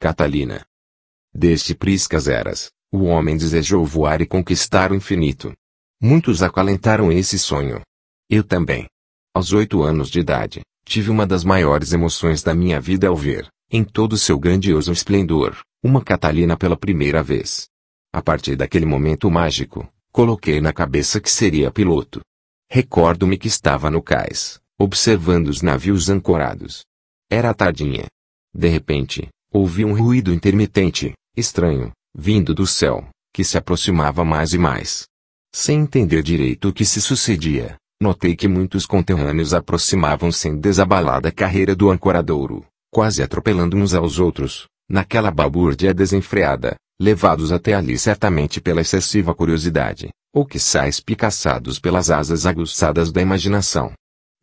Catalina. Desde priscas eras, o homem desejou voar e conquistar o infinito. Muitos acalentaram esse sonho. Eu também. Aos oito anos de idade, tive uma das maiores emoções da minha vida ao ver, em todo seu grandioso esplendor, uma Catalina pela primeira vez. A partir daquele momento mágico, coloquei na cabeça que seria piloto. Recordo-me que estava no cais, observando os navios ancorados. Era tardinha. De repente, ouvi um ruído intermitente, estranho, vindo do céu, que se aproximava mais e mais. Sem entender direito o que se sucedia, notei que muitos conterrâneos aproximavam-se em desabalada carreira do ancoradouro, quase atropelando uns aos outros, naquela balbúrdia desenfreada, levados até ali certamente pela excessiva curiosidade, ou que sais picaçados pelas asas aguçadas da imaginação.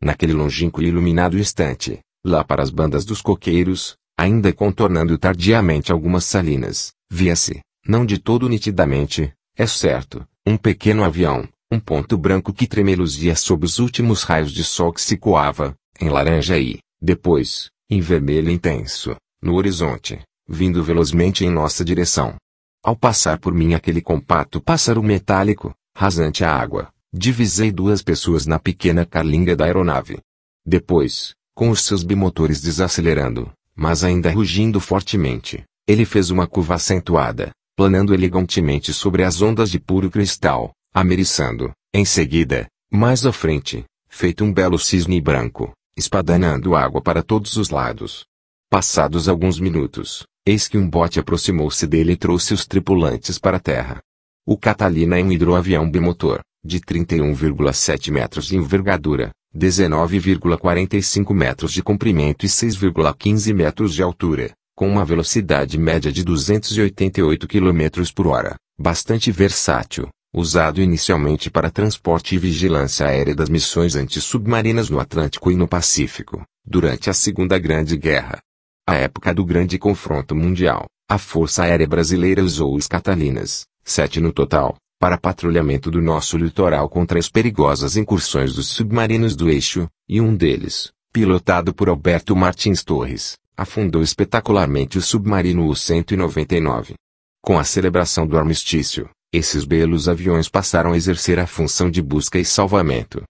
Naquele longínquo e iluminado instante, lá para as bandas dos coqueiros, ainda contornando tardiamente algumas salinas, via-se, não de todo nitidamente, é certo, um pequeno avião, um ponto branco que tremeluzia sob os últimos raios de sol que se coava, em laranja e, depois, em vermelho intenso, no horizonte, vindo velozmente em nossa direção. Ao passar por mim aquele compacto pássaro metálico, rasante a água, divisei duas pessoas na pequena carlinga da aeronave. Depois, com os seus bimotores desacelerando, mas ainda rugindo fortemente, ele fez uma curva acentuada, planando elegantemente sobre as ondas de puro cristal, ameriçando, em seguida, mais à frente, feito um belo cisne branco, espadanando água para todos os lados. Passados alguns minutos, eis que um bote aproximou-se dele e trouxe os tripulantes para a terra. O Catalina é um hidroavião bimotor, de 31,7 metros de envergadura, 19,45 metros de comprimento e 6,15 metros de altura, com uma velocidade média de 288 km por hora, bastante versátil, usado inicialmente para transporte e vigilância aérea das missões antissubmarinas no Atlântico e no Pacífico, durante a Segunda Grande Guerra. À época do grande confronto mundial, a Força Aérea Brasileira usou os Catalinas, sete no total, para patrulhamento do nosso litoral contra as perigosas incursões dos submarinos do eixo, e um deles, pilotado por Alberto Martins Torres, afundou espetacularmente o submarino U-199. Com a celebração do armistício, esses belos aviões passaram a exercer a função de busca e salvamento.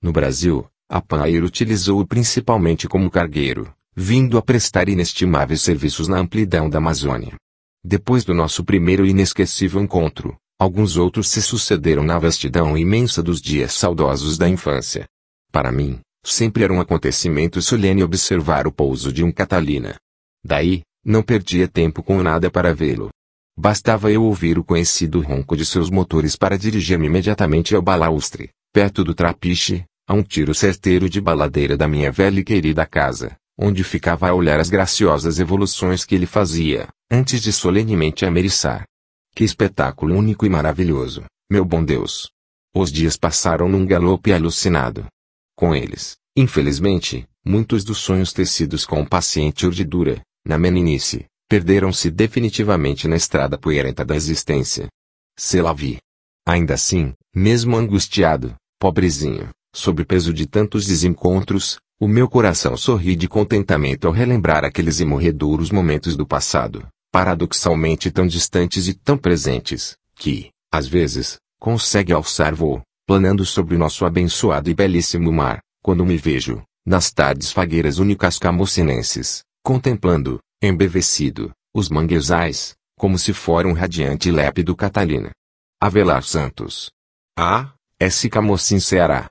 No Brasil, a Panair utilizou-o principalmente como cargueiro, vindo a prestar inestimáveis serviços na amplidão da Amazônia. Depois do nosso primeiro inesquecível encontro, alguns outros se sucederam na vastidão imensa dos dias saudosos da infância. Para mim, Sempre era um acontecimento solene observar o pouso de um Catalina. Daí, não perdia tempo com nada para vê-lo. Bastava eu ouvir o conhecido ronco de seus motores para dirigir-me imediatamente ao balaustre, perto do trapiche, a um tiro certeiro de baladeira da minha velha e querida casa, onde ficava a olhar as graciosas evoluções que ele fazia, antes de solenemente ameriçar. Que espetáculo único e maravilhoso, meu bom Deus! Os dias passaram num galope alucinado. Com eles, infelizmente, muitos dos sonhos tecidos com paciente urdidura, na meninice, perderam-se definitivamente na estrada poeirenta da existência. Se lá vi. Ainda assim, mesmo angustiado, pobrezinho, sob peso de tantos desencontros, o meu coração sorri de contentamento ao relembrar aqueles imorredouros momentos do passado, paradoxalmente tão distantes e tão presentes, que, às vezes, consegue alçar voo, planando sobre nosso abençoado e belíssimo mar, quando me vejo, nas tardes fagueiras únicas camocinenses, contemplando, embevecido, os manguezais, como se fora um radiante lépido Catalina. Avelar Santos. A. S. Camocim Ceará.